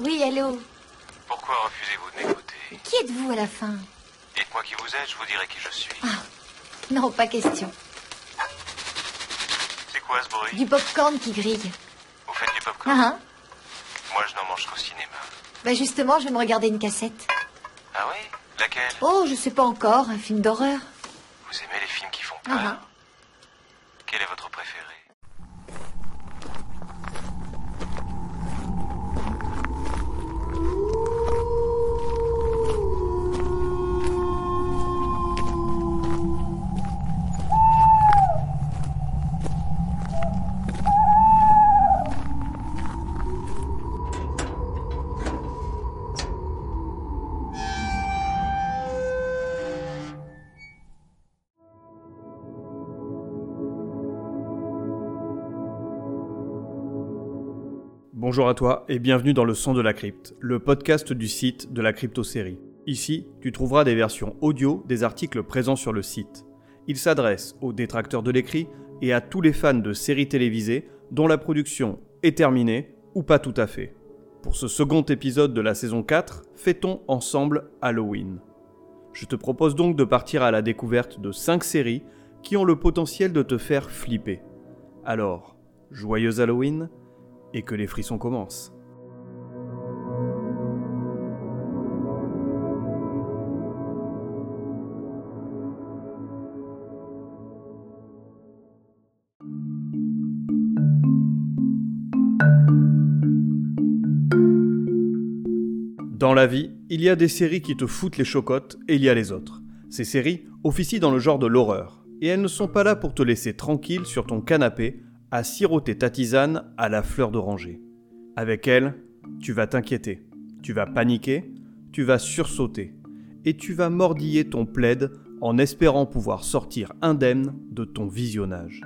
Oui, allô Pourquoi refusez-vous de m'écouter Qui êtes-vous à la fin Dites-moi qui vous êtes, je vous dirai qui je suis. Ah, non, pas question. C'est quoi ce bruit Du popcorn qui grille. Vous faites du popcorn Ah, hein Moi, je n'en mange qu'au cinéma. Bah justement, je vais me regarder une cassette. Ah oui? Laquelle? Oh, je sais pas encore, un film d'horreur. Vous aimez les films qui font peur Ah, Bonjour à toi et bienvenue dans le son de la crypte, le podcast du site de la crypto-série. Ici, tu trouveras des versions audio des articles présents sur le site. Il s'adresse aux détracteurs de l'écrit et à tous les fans de séries télévisées dont la production est terminée ou pas tout à fait. Pour ce second épisode de la saison 4, fêtons ensemble Halloween. Je te propose donc de partir à la découverte de 5 séries qui ont le potentiel de te faire flipper. Alors, joyeux Halloween et que les frissons commencent. Dans la vie, il y a des séries qui te foutent les chocottes et il y a les autres. Ces séries officient dans le genre de l'horreur, et elles ne sont pas là pour te laisser tranquille sur ton canapé à siroter ta tisane à la fleur d'oranger. Avec elle, tu vas t'inquiéter, tu vas paniquer, tu vas sursauter, et tu vas mordiller ton plaid en espérant pouvoir sortir indemne de ton visionnage.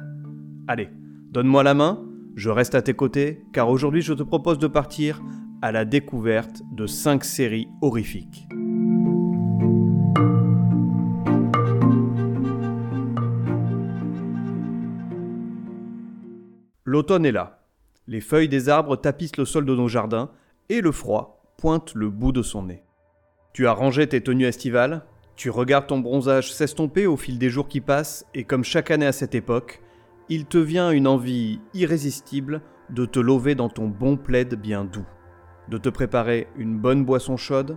Allez, donne-moi la main, je reste à tes côtés, car aujourd'hui je te propose de partir à la découverte de 5 séries horrifiques. L'automne est là. Les feuilles des arbres tapissent le sol de nos jardins et le froid pointe le bout de son nez. Tu as rangé tes tenues estivales, tu regardes ton bronzage s'estomper au fil des jours qui passent et comme chaque année à cette époque, il te vient une envie irrésistible de te lever dans ton bon plaid bien doux, de te préparer une bonne boisson chaude,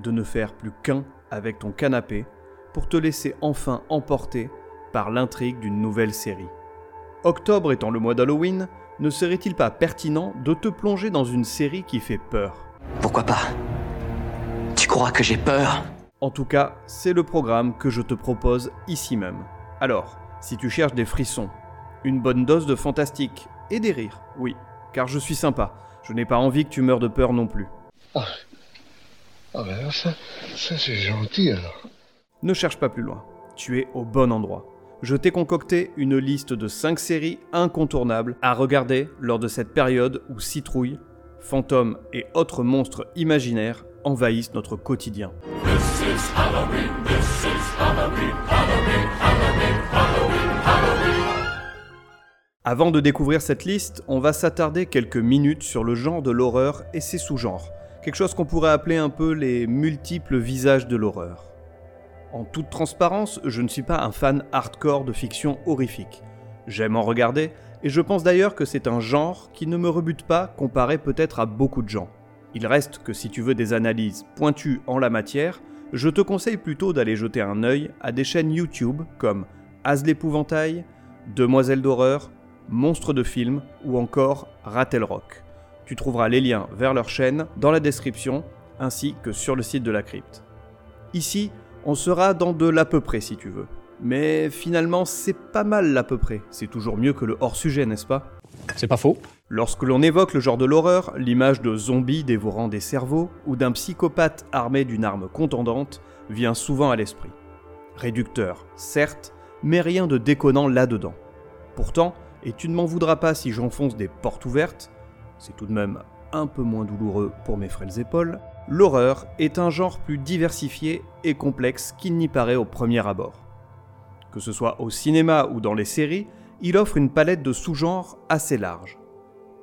de ne faire plus qu'un avec ton canapé pour te laisser enfin emporter par l'intrigue d'une nouvelle série. Octobre étant le mois d'Halloween, ne serait-il pas pertinent de te plonger dans une série qui fait peur? Pourquoi pas? Tu crois que j'ai peur? En tout cas, c'est le programme que je te propose ici même. Alors, si tu cherches des frissons, une bonne dose de fantastique et des rires, oui, car je suis sympa, je n'ai pas envie que tu meurs de peur non plus. Ah, ah ben ça, ça c'est gentil alors. Ne cherche pas plus loin, tu es au bon endroit. Je t'ai concocté une liste de 5 séries incontournables à regarder lors de cette période où citrouilles, fantômes et autres monstres imaginaires envahissent notre quotidien. Avant de découvrir cette liste, on va s'attarder quelques minutes sur le genre de l'horreur et ses sous-genres, quelque chose qu'on pourrait appeler un peu les multiples visages de l'horreur. En toute transparence, je ne suis pas un fan hardcore de fiction horrifique. J'aime en regarder, et je pense d'ailleurs que c'est un genre qui ne me rebute pas comparé peut-être à beaucoup de gens. Il reste que si tu veux des analyses pointues en la matière, je te conseille plutôt d'aller jeter un œil à des chaînes YouTube comme As l'épouvantail, Demoiselle d'horreur, Monstres de film ou encore Rock. Tu trouveras les liens vers leur chaîne dans la description ainsi que sur le site de la crypte. Ici, on sera dans de l'à peu près si tu veux. Mais finalement, c'est pas mal l'à peu près. C'est toujours mieux que le hors-sujet, n'est-ce pas? C'est pas faux. Lorsque l'on évoque le genre de l'horreur, l'image de zombies dévorant des cerveaux ou d'un psychopathe armé d'une arme contendante vient souvent à l'esprit. Réducteur, certes, mais rien de déconnant là-dedans. Pourtant, et tu ne m'en voudras pas si j'enfonce des portes ouvertes, c'est tout de même un peu moins douloureux pour mes frêles épaules, l'horreur est un genre plus diversifié et complexe qu'il n'y paraît au premier abord. Que ce soit au cinéma ou dans les séries, il offre une palette de sous-genres assez large.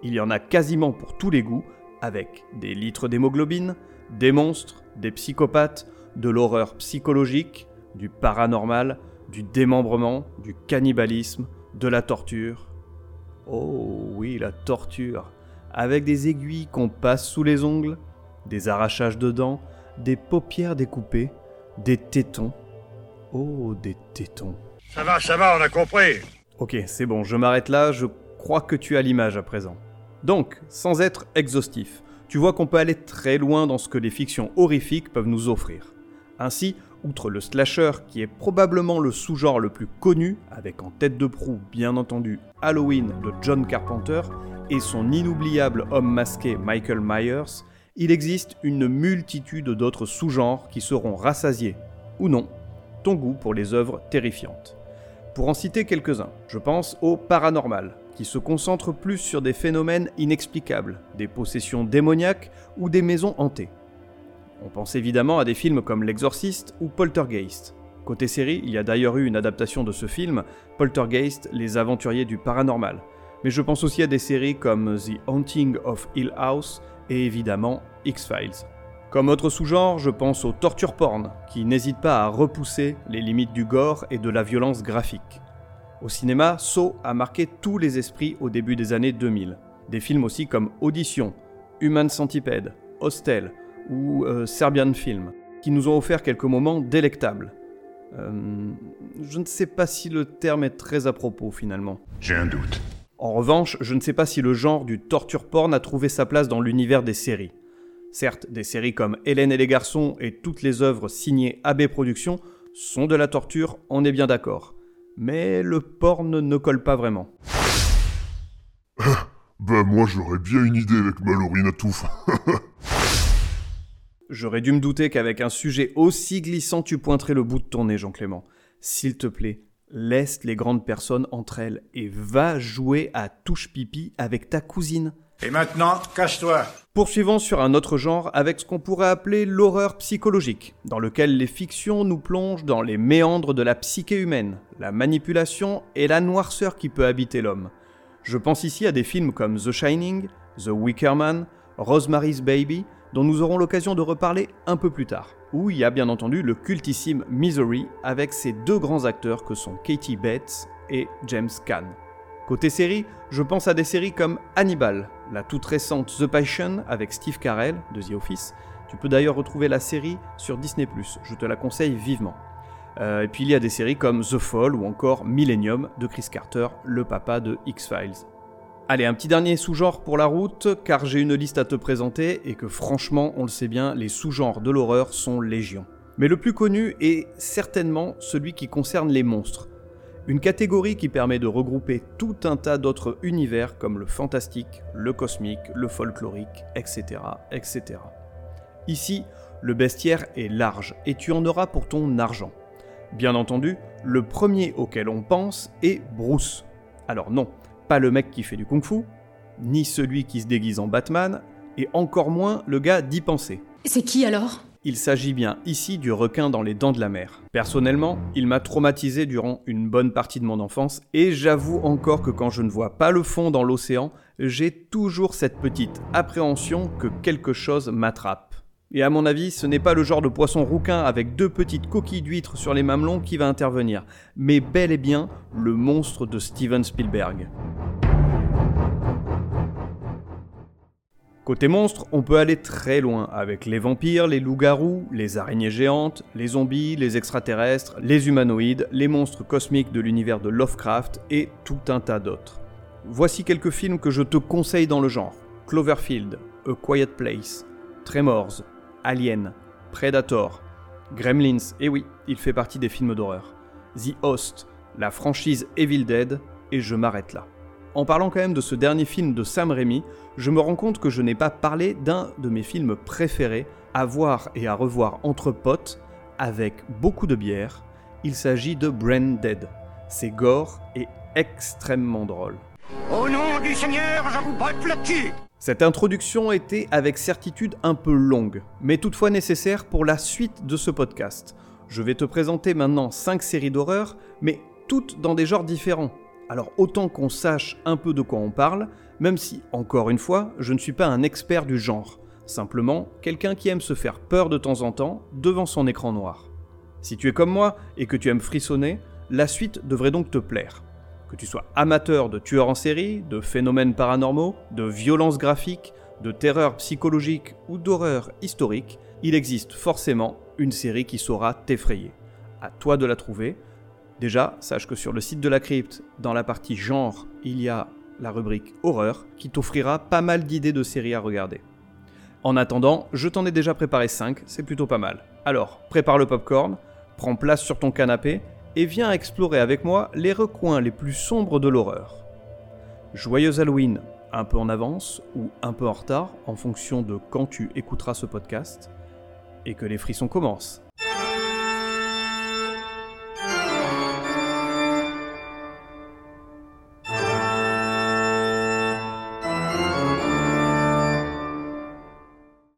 Il y en a quasiment pour tous les goûts, avec des litres d'hémoglobine, des monstres, des psychopathes, de l'horreur psychologique, du paranormal, du démembrement, du cannibalisme, de la torture. Oh oui, la torture, avec des aiguilles qu'on passe sous les ongles, des arrachages de dents, des paupières découpées, des tétons. Oh, des tétons. Ça va, ça va, on a compris. Ok, c'est bon, je m'arrête là, je crois que tu as l'image à présent. Donc, sans être exhaustif, tu vois qu'on peut aller très loin dans ce que les fictions horrifiques peuvent nous offrir. Ainsi, outre le slasher qui est probablement le sous-genre le plus connu, avec en tête de proue bien entendu Halloween de John Carpenter et son inoubliable homme masqué Michael Myers, il existe une multitude d'autres sous-genres qui seront rassasiés, ou non, ton goût pour les œuvres terrifiantes. Pour en citer quelques-uns, je pense au paranormal, qui se concentre plus sur des phénomènes inexplicables, des possessions démoniaques ou des maisons hantées. On pense évidemment à des films comme L'Exorciste ou Poltergeist. Côté série, il y a d'ailleurs eu une adaptation de ce film, Poltergeist, les aventuriers du paranormal. Mais je pense aussi à des séries comme The Haunting of Hill House et évidemment X-Files. Comme autre sous-genre, je pense au torture porn, qui n'hésite pas à repousser les limites du gore et de la violence graphique. Au cinéma, Saw a marqué tous les esprits au début des années 2000. Des films aussi comme Audition, Human Centipede, Hostel ou euh, Serbian Film, qui nous ont offert quelques moments délectables. Euh, je ne sais pas si le terme est très à propos finalement. J'ai un doute. En revanche, je ne sais pas si le genre du torture porn a trouvé sa place dans l'univers des séries. Certes, des séries comme Hélène et les garçons et toutes les œuvres signées AB Productions sont de la torture, on est bien d'accord. Mais le porn ne colle pas vraiment. Ben moi j'aurais bien une idée avec Mallory Natouf. J'aurais dû me douter qu'avec un sujet aussi glissant tu pointerais le bout de ton nez, Jean-Clément. S'il te plaît, laisse les grandes personnes entre elles et va jouer à touche pipi avec ta cousine. Et maintenant, cache-toi. Poursuivons sur un autre genre avec ce qu'on pourrait appeler l'horreur psychologique, dans lequel les fictions nous plongent dans les méandres de la psyché humaine, la manipulation et la noirceur qui peut habiter l'homme. Je pense ici à des films comme The Shining, The Wicker Man, Rosemary's Baby, dont nous aurons l'occasion de reparler un peu plus tard, où il y a bien entendu le cultissime Misery avec ses deux grands acteurs que sont Katie Bates et James Caan. Côté série, je pense à des séries comme Hannibal, la toute récente The Passion avec Steve Carell de The Office. Tu peux d'ailleurs retrouver la série sur Disney ⁇ je te la conseille vivement. Euh, et puis il y a des séries comme The Fall ou encore Millennium de Chris Carter, le papa de X-Files. Allez, un petit dernier sous-genre pour la route, car j'ai une liste à te présenter et que franchement, on le sait bien, les sous-genres de l'horreur sont légion. Mais le plus connu est certainement celui qui concerne les monstres. Une catégorie qui permet de regrouper tout un tas d'autres univers comme le fantastique, le cosmique, le folklorique, etc. etc. Ici, le bestiaire est large et tu en auras pour ton argent. Bien entendu, le premier auquel on pense est Bruce. Alors non, pas le mec qui fait du kung-fu, ni celui qui se déguise en Batman, et encore moins le gars d'y penser. C'est qui alors? Il s'agit bien ici du requin dans les dents de la mer. Personnellement, il m'a traumatisé durant une bonne partie de mon enfance, et j'avoue encore que quand je ne vois pas le fond dans l'océan, j'ai toujours cette petite appréhension que quelque chose m'attrape. Et à mon avis, ce n'est pas le genre de poisson rouquin avec deux petites coquilles d'huîtres sur les mamelons qui va intervenir, mais bel et bien le monstre de Steven Spielberg. Côté monstre, on peut aller très loin avec les vampires, les loups-garous, les araignées géantes, les zombies, les extraterrestres, les humanoïdes, les monstres cosmiques de l'univers de Lovecraft et tout un tas d'autres. Voici quelques films que je te conseille dans le genre. Cloverfield, A Quiet Place, Tremors, Alien, Predator, Gremlins, et oui, il fait partie des films d'horreur. The Host, la franchise Evil Dead, et je m'arrête là. En parlant quand même de ce dernier film de Sam Raimi, je me rends compte que je n'ai pas parlé d'un de mes films préférés à voir et à revoir entre potes, avec beaucoup de bière. Il s'agit de Brain Dead. C'est gore et extrêmement drôle. Au nom du Seigneur, je vous botte le cul Cette introduction était avec certitude un peu longue, mais toutefois nécessaire pour la suite de ce podcast. Je vais te présenter maintenant 5 séries d'horreur, mais toutes dans des genres différents. Alors autant qu'on sache un peu de quoi on parle, Même si, encore une fois, je ne suis pas un expert du genre, simplement quelqu'un qui aime se faire peur de temps en temps devant son écran noir. Si tu es comme moi et que tu aimes frissonner, la suite devrait donc te plaire. Que tu sois amateur de tueurs en série, de phénomènes paranormaux, de violences graphiques, de terreur psychologique ou d'horreur historique, il existe forcément une série qui saura t'effrayer. À toi de la trouver. Déjà, sache que sur le site de la crypte, dans la partie genre, il y a la rubrique horreur qui t'offrira pas mal d'idées de séries à regarder. En attendant, je t'en ai déjà préparé 5, c'est plutôt pas mal. Alors, prépare le popcorn, prends place sur ton canapé et viens explorer avec moi les recoins les plus sombres de l'horreur. Joyeux Halloween, un peu en avance ou un peu en retard en fonction de quand tu écouteras ce podcast, et que les frissons commencent.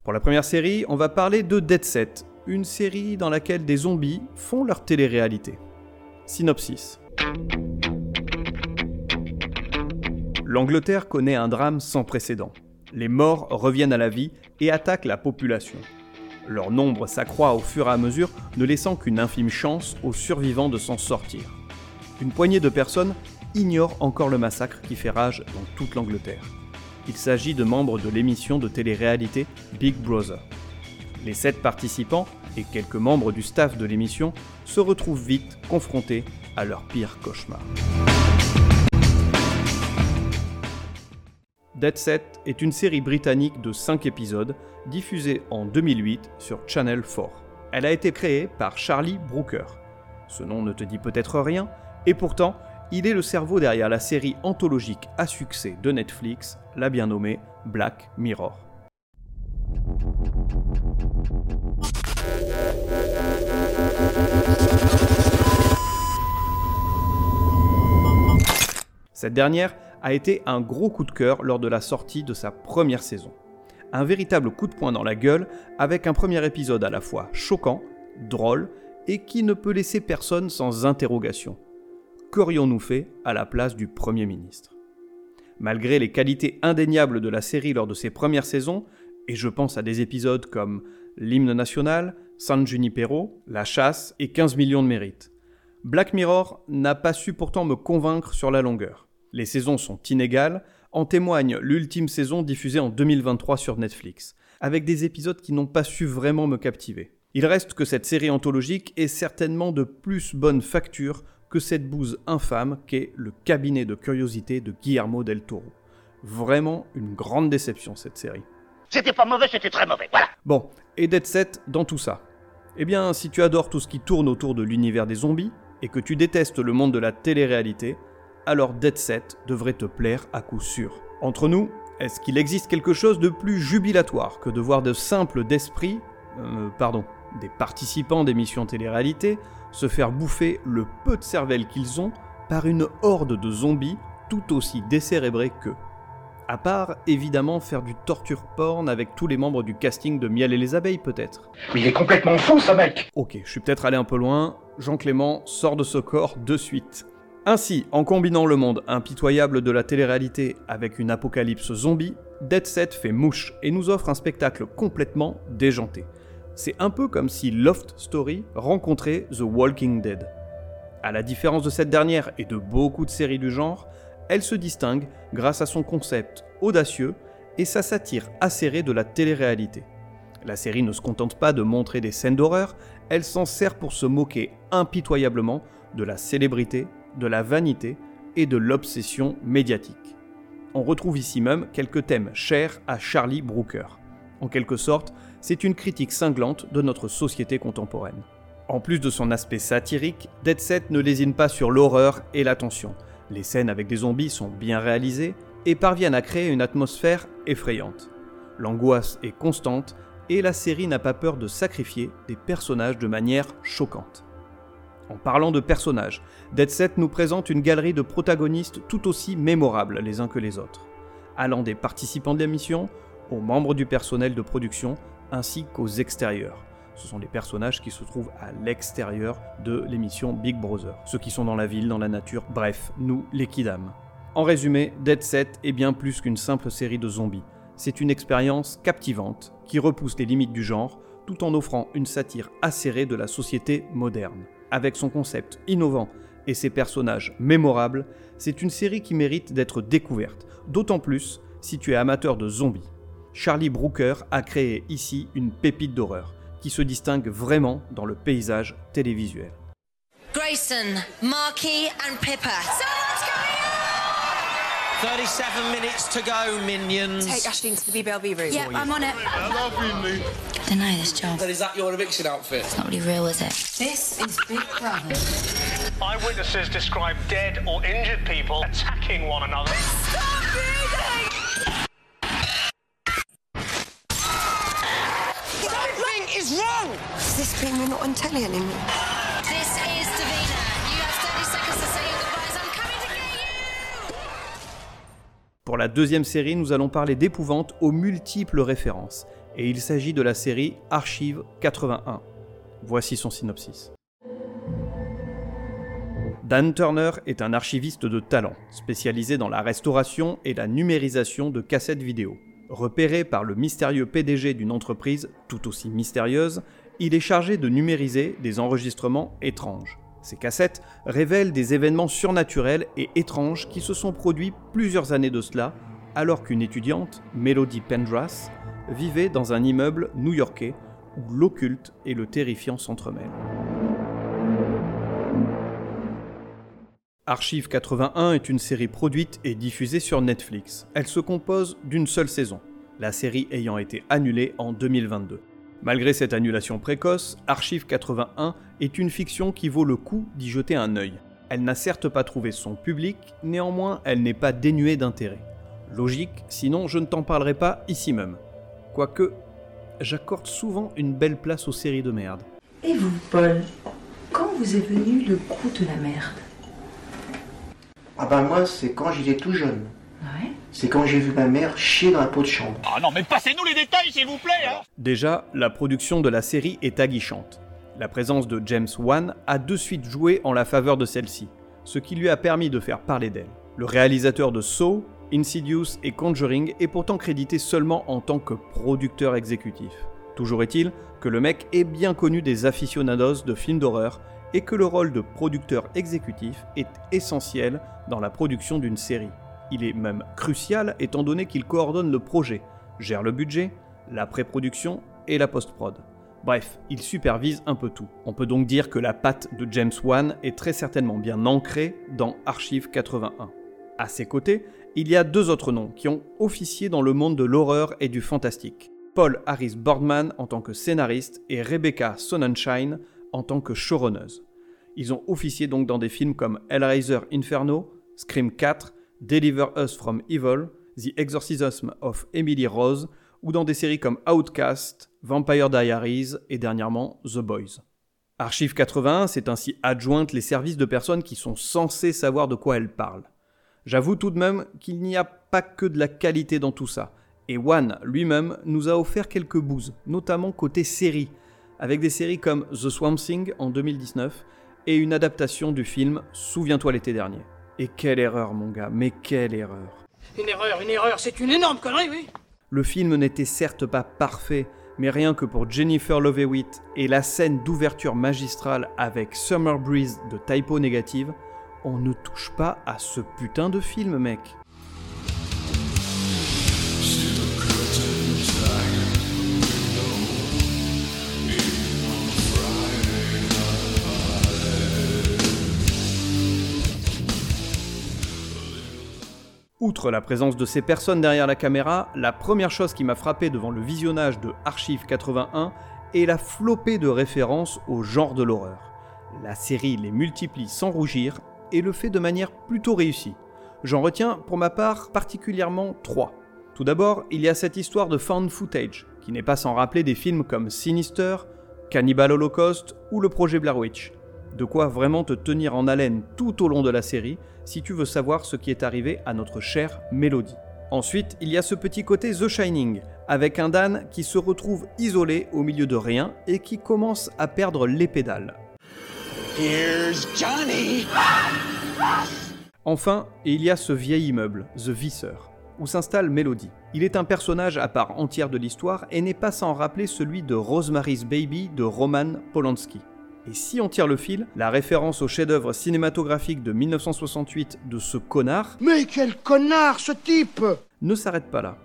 Pour la première série, on va parler de Dead Set, une série dans laquelle des zombies font leur télé-réalité. Synopsis. L'Angleterre connaît un drame sans précédent. Les morts reviennent à la vie et attaquent la population. Leur nombre s'accroît au fur et à mesure, ne laissant qu'une infime chance aux survivants de s'en sortir. Une poignée de personnes ignore encore le massacre qui fait rage dans toute l'Angleterre. Il s'agit de membres de l'émission de télé-réalité Big Brother. Les sept participants et quelques membres du staff de l'émission se retrouvent vite confrontés à leur pire cauchemar. Dead Set est une série britannique de 5 épisodes diffusée en 2008 sur Channel 4. Elle a été créée par Charlie Brooker. Ce nom ne te dit peut-être rien, et pourtant, il est le cerveau derrière la série anthologique à succès de Netflix, la bien nommée Black Mirror. Cette dernière a été un gros coup de cœur lors de la sortie de sa première saison. Un véritable coup de poing dans la gueule avec un premier épisode à la fois choquant, drôle et qui ne peut laisser personne sans interrogation. Qu'aurions-nous fait à la place du Premier ministre? Malgré les qualités indéniables de la série lors de ses premières saisons, et je pense à des épisodes comme L'hymne national, San Junipero, La chasse et 15 millions de mérites, Black Mirror n'a pas su pourtant me convaincre sur la longueur. Les saisons sont inégales, en témoigne l'ultime saison diffusée en 2023 sur Netflix, avec des épisodes qui n'ont pas su vraiment me captiver. Il reste que cette série anthologique est certainement de plus bonne facture que cette bouse infâme qu'est le cabinet de curiosité de Guillermo del Toro. Vraiment une grande déception cette série. C'était pas mauvais, c'était très mauvais, voilà. Bon, et Dead Set dans tout ça? Eh bien, si tu adores tout ce qui tourne autour de l'univers des zombies, et que tu détestes le monde de la télé-réalité, alors Dead Set devrait te plaire à coup sûr. Entre nous, est-ce qu'il existe quelque chose de plus jubilatoire que de voir de simples d'esprit, euh, pardon, des participants d'émissions télé-réalité se faire bouffer le peu de cervelle qu'ils ont par une horde de zombies tout aussi décérébrés qu'eux? À part, évidemment, faire du torture porn avec tous les membres du casting de Miel et les abeilles, peut-être. Mais il est complètement fou, ce mec Ok, je suis peut-être allé un peu loin. Jean Clément sort de ce corps de suite. Ainsi, en combinant le monde impitoyable de la télé-réalité avec une apocalypse zombie, Dead Set fait mouche et nous offre un spectacle complètement déjanté. C'est un peu comme si Loft Story rencontrait The Walking Dead. À la différence de cette dernière et de beaucoup de séries du genre, elle se distingue grâce à son concept audacieux et sa satire acérée de la télé-réalité. La série ne se contente pas de montrer des scènes d'horreur, elle s'en sert pour se moquer impitoyablement de la célébrité, de la vanité et de l'obsession médiatique. On retrouve ici même quelques thèmes chers à Charlie Brooker. En quelque sorte, c'est une critique cinglante de notre société contemporaine. En plus de son aspect satirique, Dead Set ne lésine pas sur l'horreur et la tension. Les scènes avec des zombies sont bien réalisées et parviennent à créer une atmosphère effrayante. L'angoisse est constante et la série n'a pas peur de sacrifier des personnages de manière choquante. En parlant de personnages, Dead Set nous présente une galerie de protagonistes tout aussi mémorables les uns que les autres, allant des participants de l'émission aux membres du personnel de production ainsi qu'aux extérieurs. Ce sont les personnages qui se trouvent à l'extérieur de l'émission Big Brother, ceux qui sont dans la ville, dans la nature, bref, nous, les Kidam. En résumé, Dead Set est bien plus qu'une simple série de zombies. C'est une expérience captivante qui repousse les limites du genre tout en offrant une satire acérée de la société moderne. Avec son concept innovant et ses personnages mémorables, c'est une série qui mérite d'être découverte, d'autant plus si tu es amateur de zombies. Charlie Brooker a créé ici une pépite d'horreur qui se distingue vraiment dans le paysage télévisuel. Grayson, Marky, and Pippa. 37 minutes to go, minions. Take Ashleen to the BBLB room. Yeah, I'm on it. Deny this job. Is that your eviction outfit? It's not really real, is it? This is Big Brother. Eyewitnesses describe dead or injured people attacking one another. Something Does this mean we're not on telly anymore? This is Davina. You have 30 seconds to say your goodbyes. I'm coming to get you! Pour la deuxième série, nous allons parler d'épouvante aux multiples références, et il s'agit de la série Archive 81. Voici son synopsis. Dan Turner est un archiviste de talent, spécialisé dans la restauration et la numérisation de cassettes vidéo. Repéré par le mystérieux PDG d'une entreprise tout aussi mystérieuse, il est chargé de numériser des enregistrements étranges. Ces cassettes révèlent des événements surnaturels et étranges qui se sont produits plusieurs années de cela, alors qu'une étudiante, Melody Pendras, vivait dans un immeuble new-yorkais où l'occulte et le terrifiant s'entremêlent. Archive 81 est une série produite et diffusée sur Netflix. Elle se compose d'une seule saison, la série ayant été annulée en 2022. Malgré cette annulation précoce, Archive 81 est une fiction qui vaut le coup d'y jeter un œil. Elle n'a certes pas trouvé son public, néanmoins elle n'est pas dénuée d'intérêt. Logique, sinon je ne t'en parlerai pas ici même. Quoique, j'accorde souvent une belle place aux séries de merde. Et vous, Paul, quand vous est venu le goût de la merde? Ah ben moi, c'est quand j'étais tout jeune. Ouais. C'est quand j'ai vu ma mère chier dans la peau de chambre. Ah non, mais passez-nous les détails, s'il vous plaît, hein Déjà, la production de la série est aguichante. La présence de James Wan a de suite joué en la faveur de celle-ci, ce qui lui a permis de faire parler d'elle. Le réalisateur de Saw, Insidious et Conjuring est pourtant crédité seulement en tant que producteur exécutif. Toujours est-il que le mec est bien connu des aficionados de films d'horreur et que le rôle de producteur exécutif est essentiel dans la production d'une série. Il est même crucial étant donné qu'il coordonne le projet, gère le budget, la pré-production et la post-prod. Bref, il supervise un peu tout. On peut donc dire que la patte de James Wan est très certainement bien ancrée dans Archive 81. À ses côtés, il y a deux autres noms qui ont officié dans le monde de l'horreur et du fantastique. Paul Harris Boardman en tant que scénariste et Rebecca Sonnenschein en tant que showrunneuse. Ils ont officié donc dans des films comme Hellraiser Inferno, Scream 4, Deliver Us from Evil, The Exorcism of Emily Rose ou dans des séries comme Outcast, Vampire Diaries et dernièrement The Boys. Archive 81 s'est ainsi adjointe les services de personnes qui sont censées savoir de quoi elles parlent. J'avoue tout de même qu'il n'y a pas que de la qualité dans tout ça, et One lui-même nous a offert quelques bouses, notamment côté série, avec des séries comme The Swamp Thing en 2019 et une adaptation du film Souviens-toi l'été dernier. Et quelle erreur mon gars, mais quelle erreur. Une erreur, une erreur, c'est une énorme connerie, oui Le film n'était certes pas parfait, mais rien que pour Jennifer Love Hewitt et la scène d'ouverture magistrale avec Summer Breeze de Typo Négative, on ne touche pas à ce putain de film, mec. Outre la présence de ces personnes derrière la caméra, la première chose qui m'a frappé devant le visionnage de Archive 81 est la flopée de références au genre de l'horreur. La série les multiplie sans rougir et le fait de manière plutôt réussie. J'en retiens pour ma part particulièrement trois. Tout d'abord, il y a cette histoire de found footage, qui n'est pas sans rappeler des films comme Sinister, Cannibal Holocaust ou le projet Blair Witch. De quoi vraiment te tenir en haleine tout au long de la série si tu veux savoir ce qui est arrivé à notre chère Mélodie. Ensuite, il y a ce petit côté The Shining, avec un Dan qui se retrouve isolé au milieu de rien et qui commence à perdre les pédales. Here's Johnny Enfin, il y a ce vieil immeuble, The Visser, où s'installe Melody. Il est un personnage à part entière de l'histoire et n'est pas sans rappeler celui de Rosemary's Baby de Roman Polanski. Et si on tire le fil, la référence au chef-d'œuvre cinématographique de 1968 de ce connard Mais quel connard ce type ne s'arrête pas là.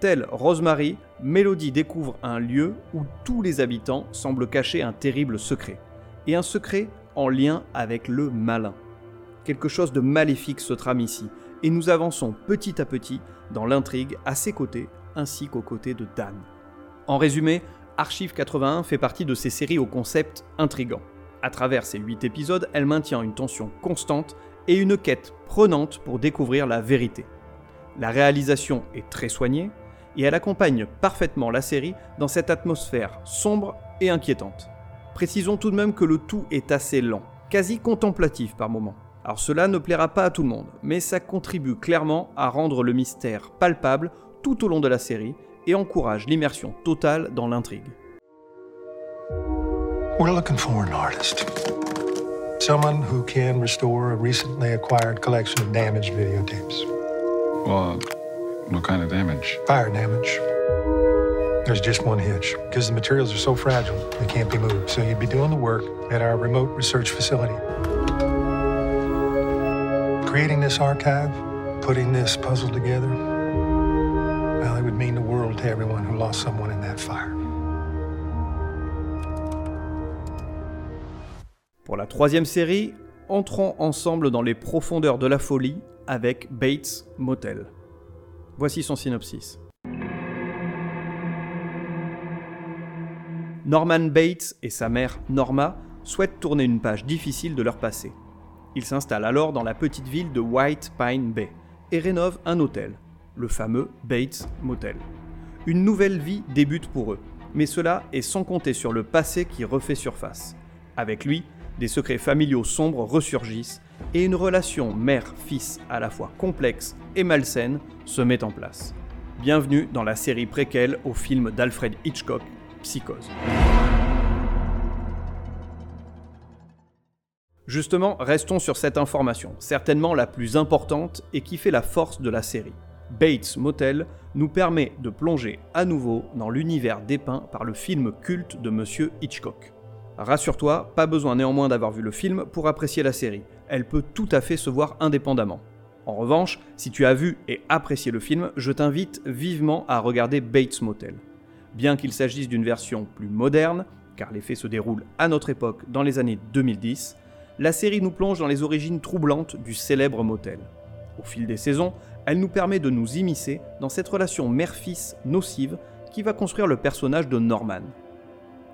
Telle Rosemary, Melody découvre un lieu où tous les habitants semblent cacher un terrible secret. Et un secret en lien avec le malin. Quelque chose de maléfique se trame ici, et nous avançons petit à petit dans l'intrigue à ses côtés, ainsi qu'aux côtés de Dan. En résumé, Archive 81 fait partie de ces séries au concept intrigant. À travers ces 8 épisodes, elle maintient une tension constante et une quête prenante pour découvrir la vérité. La réalisation est très soignée et elle accompagne parfaitement la série dans cette atmosphère sombre et inquiétante. Précisons tout de même que le tout est assez lent, quasi contemplatif par moments. Alors cela ne plaira pas à tout le monde, mais ça contribue clairement à rendre le mystère palpable tout au long de la série et encourage l'immersion totale dans l'intrigue. We're looking for an artist. Someone who can restore a recently acquired collection of damaged videotapes. Well, what kind of damage? Fire damage. There's just one hitch. Because the materials are so fragile, they can't be moved. So you'd be doing the work at our remote research facility. Creating this archive, putting this puzzle together, everyone who lost someone in that fire. Pour la troisième série, entrons ensemble dans les profondeurs de la folie avec Bates Motel. Voici son synopsis. Norman Bates et sa mère Norma souhaitent tourner une page difficile de leur passé. Ils s'installent alors dans la petite ville de White Pine Bay et rénovent un hôtel, le fameux Bates Motel. Une nouvelle vie débute pour eux, mais cela est sans compter sur le passé qui refait surface. Avec lui, des secrets familiaux sombres ressurgissent et une relation mère-fils à la fois complexe et malsaine se met en place. Bienvenue dans la série préquelle au film d'Alfred Hitchcock, Psychose. Justement, restons sur cette information, certainement la plus importante et qui fait la force de la série. Bates Motel nous permet de plonger à nouveau dans l'univers dépeint par le film culte de Monsieur Hitchcock. Rassure-toi, pas besoin néanmoins d'avoir vu le film pour apprécier la série, elle peut tout à fait se voir indépendamment. En revanche, si tu as vu et apprécié le film, je t'invite vivement à regarder Bates Motel. Bien qu'il s'agisse d'une version plus moderne, car les faits se déroulent à notre époque dans les années 2010, la série nous plonge dans les origines troublantes du célèbre motel. Au fil des saisons, elle nous permet de nous immiscer dans cette relation mère-fils nocive qui va construire le personnage de Norman.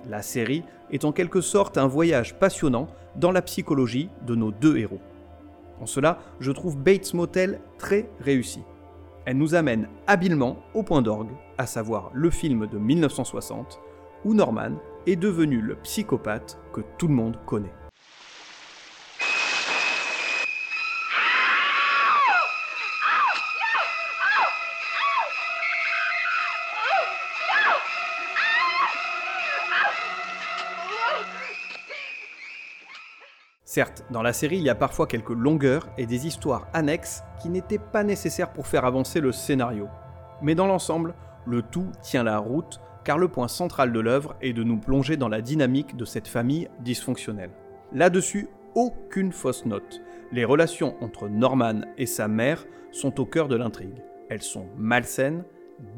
La série est en quelque sorte un voyage passionnant dans la psychologie de nos deux héros. En cela, je trouve Bates Motel très réussi. Elle nous amène habilement au point d'orgue, à savoir le film de 1960, où Norman est devenu le psychopathe que tout le monde connaît. Certes, dans la série, il y a parfois quelques longueurs et des histoires annexes qui n'étaient pas nécessaires pour faire avancer le scénario. Mais dans l'ensemble, le tout tient la route car le point central de l'œuvre est de nous plonger dans la dynamique de cette famille dysfonctionnelle. Là-dessus, aucune fausse note. Les relations entre Norman et sa mère sont au cœur de l'intrigue. Elles sont malsaines,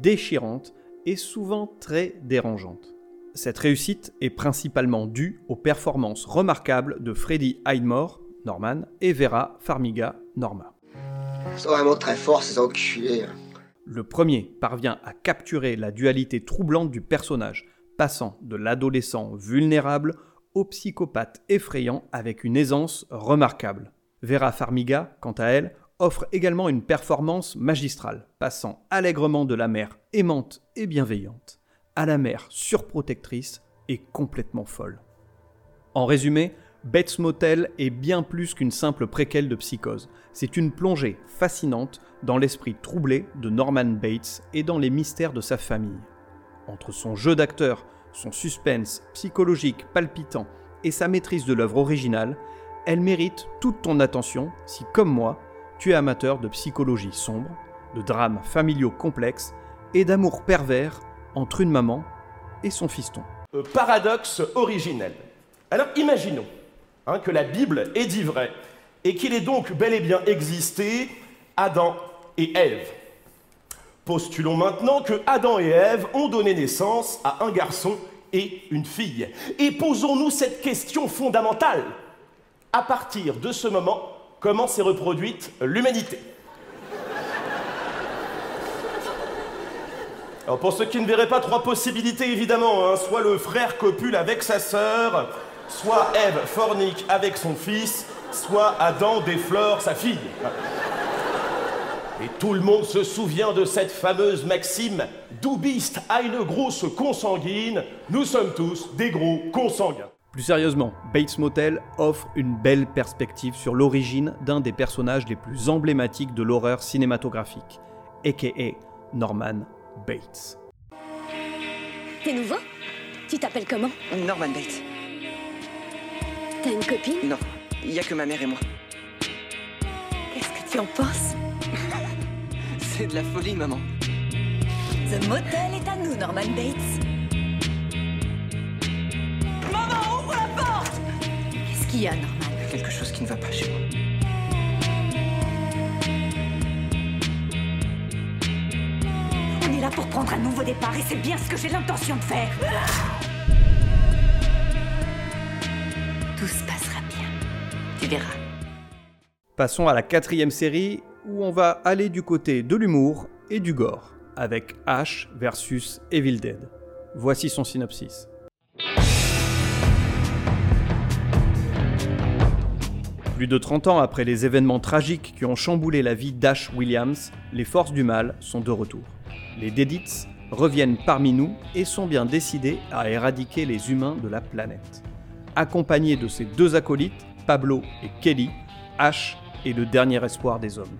déchirantes et souvent très dérangeantes. Cette réussite est principalement due aux performances remarquables de Freddie Highmore, Norman, et Vera Farmiga, Norma. C'est vraiment très fort ces enculés. Le premier parvient à capturer la dualité troublante du personnage, passant de l'adolescent vulnérable au psychopathe effrayant avec une aisance remarquable. Vera Farmiga, quant à elle, offre également une performance magistrale, passant allègrement de la mère aimante et bienveillante à la mère surprotectrice et complètement folle. En résumé, Bates Motel est bien plus qu'une simple préquelle de psychose. C'est une plongée fascinante dans l'esprit troublé de Norman Bates et dans les mystères de sa famille. Entre son jeu d'acteur, son suspense psychologique palpitant et sa maîtrise de l'œuvre originale, elle mérite toute ton attention si, comme moi, tu es amateur de psychologie sombre, de drames familiaux complexes et d'amour pervers entre une maman et son fiston. Euh, paradoxe originel. Alors imaginons hein, que la Bible est dit vrai et qu'il ait donc bel et bien existé Adam et Ève. Postulons maintenant que Adam et Ève ont donné naissance à un garçon et une fille. Et posons-nous cette question fondamentale. À partir de ce moment, comment s'est reproduite l'humanité? Pour ceux qui ne verraient pas trois possibilités évidemment, hein, soit le frère copule avec sa sœur, soit Ève fornique avec son fils, soit Adam déflore sa fille. Et tout le monde se souvient de cette fameuse maxime Doubiste a une grosse consanguine, nous sommes tous des gros consanguins. Plus sérieusement, Bates Motel offre une belle perspective sur l'origine d'un des personnages les plus emblématiques de l'horreur cinématographique, aka Norman Bates. T'es nouveau? Tu t'appelles comment? Norman Bates. T'as une copine? Non, il y a que ma mère et moi. Qu'est-ce que tu en penses? C'est de la folie, maman. The motel est à nous, Norman Bates. Maman, ouvre la porte Qu'est-ce qu'il y a, Norman? Quelque chose qui ne va pas chez moi. Là pour prendre un nouveau départ et c'est bien ce que j'ai l'intention de faire. Tout se passera bien. Tu verras. Passons à la quatrième série où on va aller du côté de l'humour et du gore, avec Ash versus Evil Dead. Voici son synopsis. Plus de 30 ans après les événements tragiques qui ont chamboulé la vie d'Ash Williams, les forces du mal sont de retour. Les Deadites reviennent parmi nous et sont bien décidés à éradiquer les humains de la planète. Accompagnés de ses deux acolytes, Pablo et Kelly, Ash est le dernier espoir des hommes.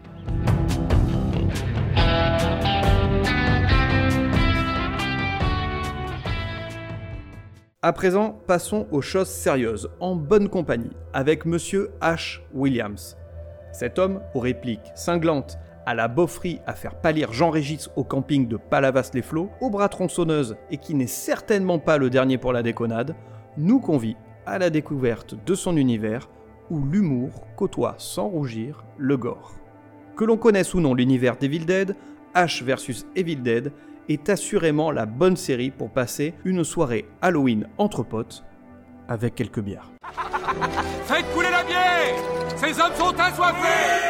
À présent, passons aux choses sérieuses, en bonne compagnie, avec Monsieur H. Williams. Cet homme, aux répliques cinglantes, à la bofferie à faire pâlir Jean-Régis au camping de Palavas-les-Flots, aux bras tronçonneuses et qui n'est certainement pas le dernier pour la déconnade, nous convie à la découverte de son univers où l'humour côtoie sans rougir le gore. Que l'on connaisse ou non l'univers d'Evil Dead, H versus Evil Dead est assurément la bonne série pour passer une soirée Halloween entre potes avec quelques bières. Faites couler la bière Ces hommes sont assoiffés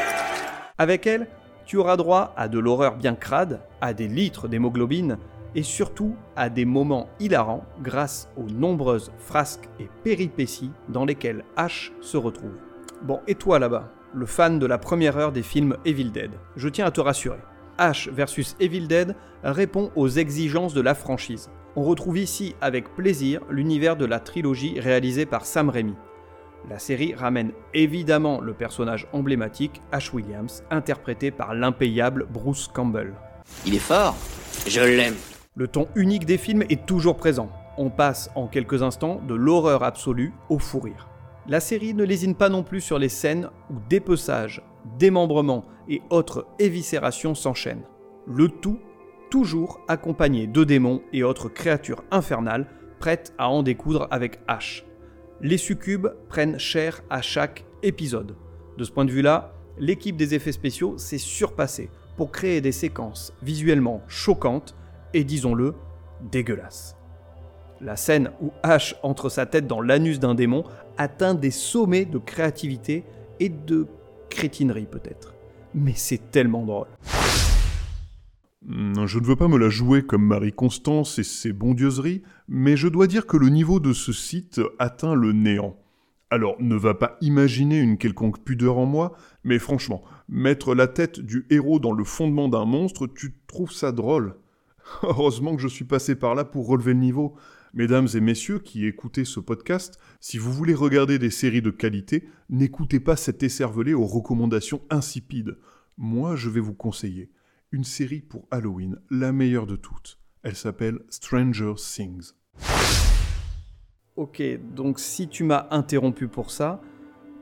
Avec elle, tu auras droit à de l'horreur bien crade, à des litres d'hémoglobine et surtout à des moments hilarants grâce aux nombreuses frasques et péripéties dans lesquelles H se retrouve. Bon, et toi là-bas, le fan de la première heure des films Evil Dead, je tiens à te rassurer. H versus Evil Dead répond aux exigences de la franchise. On retrouve ici avec plaisir l'univers de la trilogie réalisée par Sam Raimi. La série ramène évidemment le personnage emblématique Ash Williams, interprété par l'impayable Bruce Campbell. Il est fort, je l'aime. Le ton unique des films est toujours présent. On passe en quelques instants de l'horreur absolue au fou rire. La série ne lésine pas non plus sur les scènes où dépeçage, démembrement et autres éviscérations s'enchaînent. Le tout toujours accompagné de démons et autres créatures infernales prêtes à en découdre avec H. Les succubes prennent cher à chaque épisode. De ce point de vue-là, l'équipe des effets spéciaux s'est surpassée pour créer des séquences visuellement choquantes et disons-le, dégueulasses. La scène où H entre sa tête dans l'anus d'un démon atteint des sommets de créativité et de crétinerie peut-être. Mais c'est tellement drôle. Je ne veux pas me la jouer comme Marie-Constance et ses bondieuseries, mais je dois dire que le niveau de ce site atteint le néant. Alors, ne va pas imaginer une quelconque pudeur en moi, mais franchement, mettre la tête du héros dans le fondement d'un monstre, tu trouves ça drôle Heureusement que je suis passé par là pour relever le niveau. Mesdames et messieurs qui écoutez ce podcast, si vous voulez regarder des séries de qualité, n'écoutez pas cet écervelé aux recommandations insipides. Moi, je vais vous conseiller une série pour Halloween, la meilleure de toutes. Elle s'appelle Stranger Things. Ok, donc si tu m'as interrompu pour ça,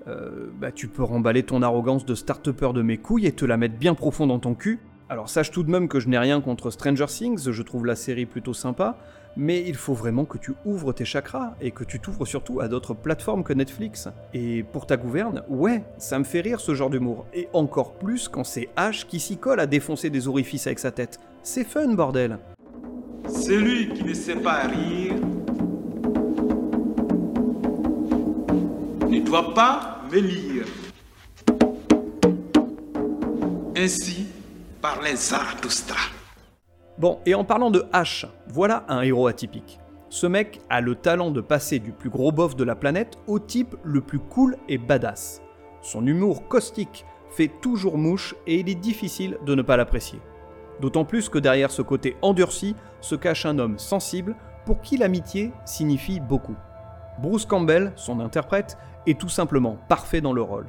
euh, bah, tu peux remballer ton arrogance de start-upper de mes couilles et te la mettre bien profond dans ton cul. Alors sache tout de même que je n'ai rien contre Stranger Things, je trouve la série plutôt sympa, mais il faut vraiment que tu ouvres tes chakras et que tu t'ouvres surtout à d'autres plateformes que Netflix. Et pour ta gouverne, ouais, ça me fait rire ce genre d'humour, et encore plus quand c'est H qui s'y colle à défoncer des orifices avec sa tête. C'est fun, bordel Celui qui ne sait pas rire ne doit pas me lire. Ainsi parlait Zarathustra. Bon, et en parlant de H, voilà un héros atypique. Ce mec a le talent de passer du plus gros bof de la planète au type le plus cool et badass. Son humour caustique fait toujours mouche et il est difficile de ne pas l'apprécier. D'autant plus que derrière ce côté endurci se cache un homme sensible pour qui l'amitié signifie beaucoup. Bruce Campbell, son interprète, est tout simplement parfait dans le rôle.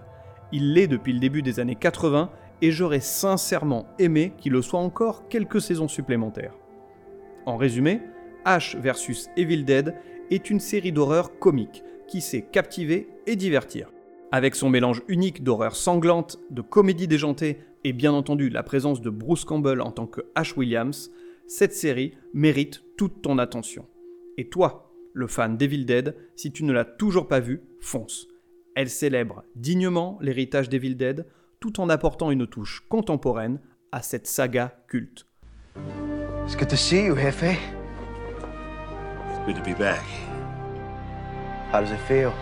Il l'est depuis le début des années 80 et j'aurais sincèrement aimé qu'il le soit encore quelques saisons supplémentaires. En résumé, Ash vs Evil Dead est une série d'horreur comique qui sait captiver et divertir. Avec son mélange unique d'horreur sanglante, de comédie déjantée et bien entendu la présence de Bruce Campbell en tant que Ash Williams, cette série mérite toute ton attention. Et toi, le fan d'Evil Dead, si tu ne l'as toujours pas vue, fonce. Elle célèbre dignement l'héritage d'Evil Dead tout en apportant une touche contemporaine à cette saga culte. It's good to see you, Hefe. It's good to be back. How does it feel?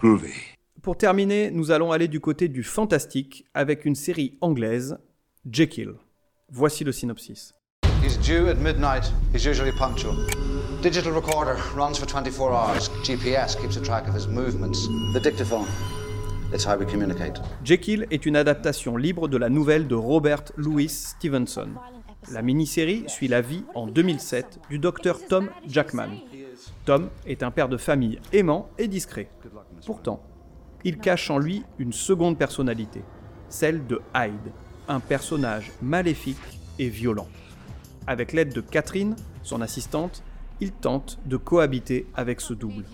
Groovy. Pour terminer, nous allons aller du côté du fantastique avec une série anglaise, Jekyll. Voici le synopsis. He's due at midnight. He's usually punctual. Digital recorder runs for 24 hours. GPS keeps a track of his movements. The dictaphone. It's how we communicate. Jekyll est une adaptation libre de la nouvelle de Robert Louis Stevenson. La mini-série suit la vie en 2007 du docteur Tom Jackman. Tom est un père de famille aimant et discret. Pourtant, il cache en lui une seconde personnalité, celle de Hyde, un personnage maléfique et violent. Avec l'aide de Catherine, son assistante, il tente de cohabiter avec ce double.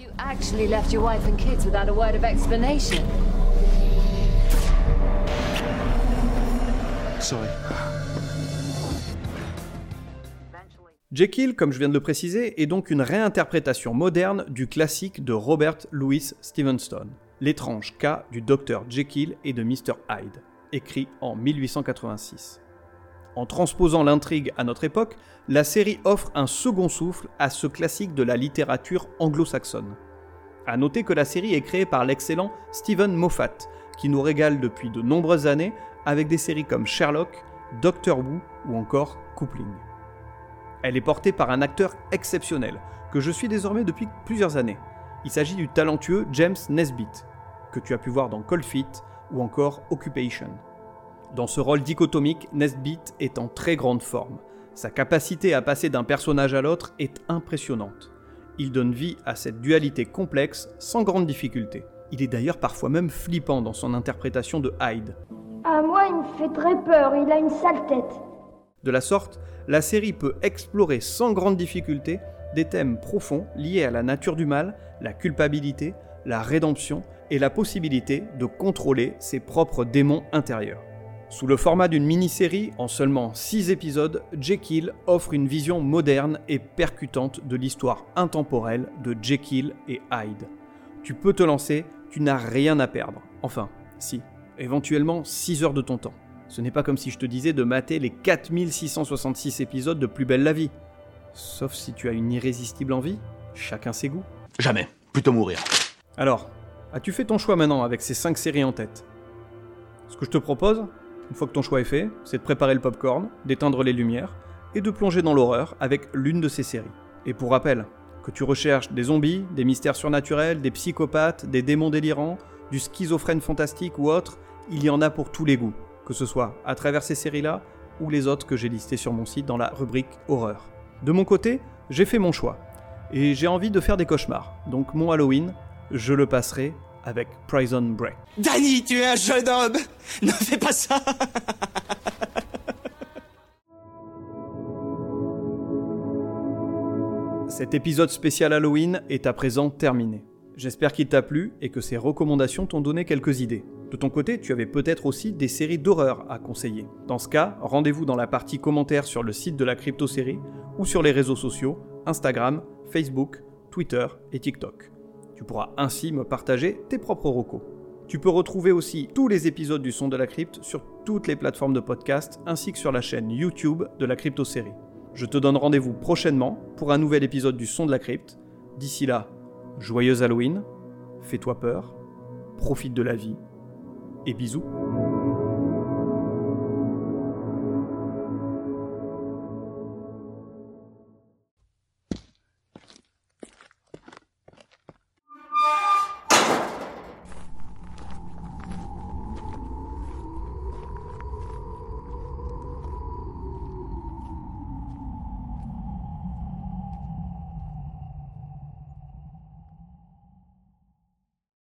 Jekyll, comme je viens de le préciser, est donc une réinterprétation moderne du classique de Robert Louis Stevenson, L'étrange cas du docteur Jekyll et de Mr. Hyde, écrit en 1886. En transposant l'intrigue à notre époque, la série offre un second souffle à ce classique de la littérature anglo-saxonne. À noter que la série est créée par l'excellent Stephen Moffat, qui nous régale depuis de nombreuses années avec des séries comme Sherlock, Doctor Who ou encore Coupling. Elle est portée par un acteur exceptionnel, que je suis désormais depuis plusieurs années. Il s'agit du talentueux James Nesbitt, que tu as pu voir dans Cold Feet ou encore Occupation. Dans ce rôle dichotomique, Nesbitt est en très grande forme. Sa capacité à passer d'un personnage à l'autre est impressionnante. Il donne vie à cette dualité complexe sans grande difficulté. Il est d'ailleurs parfois même flippant dans son interprétation de Hyde. À moi, il me fait très peur, il a une sale tête. De la sorte, la série peut explorer sans grande difficulté des thèmes profonds liés à la nature du mal, la culpabilité, la rédemption et la possibilité de contrôler ses propres démons intérieurs. Sous le format d'une mini-série, en seulement 6 épisodes, Jekyll offre une vision moderne et percutante de l'histoire intemporelle de Jekyll et Hyde. Tu peux te lancer, tu n'as rien à perdre. Enfin, si, éventuellement 6 heures de ton temps. Ce n'est pas comme si je te disais de mater les 4666 épisodes de Plus belle la vie. Sauf si tu as une irrésistible envie, chacun ses goûts. Jamais, plutôt mourir. Alors, as-tu fait ton choix maintenant avec ces 5 séries en tête? Ce que je te propose, une fois que ton choix est fait, c'est de préparer le popcorn, d'éteindre les lumières et de plonger dans l'horreur avec l'une de ces séries. Et pour rappel, que tu recherches des zombies, des mystères surnaturels, des psychopathes, des démons délirants, du schizophrène fantastique ou autre, il y en a pour tous les goûts, que ce soit à travers ces séries-là ou les autres que j'ai listées sur mon site dans la rubrique horreur. De mon côté, j'ai fait mon choix. Et j'ai envie de faire des cauchemars. Donc mon Halloween, je le passerai avec Prison Break. Danny, tu es un jeune homme Ne fais pas ça Cet épisode spécial Halloween est à présent terminé. J'espère qu'il t'a plu et que ces recommandations t'ont donné quelques idées. De ton côté, tu avais peut-être aussi des séries d'horreur à conseiller. Dans ce cas, rendez-vous dans la partie commentaires sur le site de la crypto-série ou sur les réseaux sociaux Instagram, Facebook, Twitter et TikTok. Tu pourras ainsi me partager tes propres recos. Tu peux retrouver aussi tous les épisodes du Son de la Crypte sur toutes les plateformes de podcast ainsi que sur la chaîne YouTube de la crypto-série. Je te donne rendez-vous prochainement pour un nouvel épisode du Son de la Crypte. D'ici là, joyeux Halloween, fais-toi peur, profite de la vie et bisous.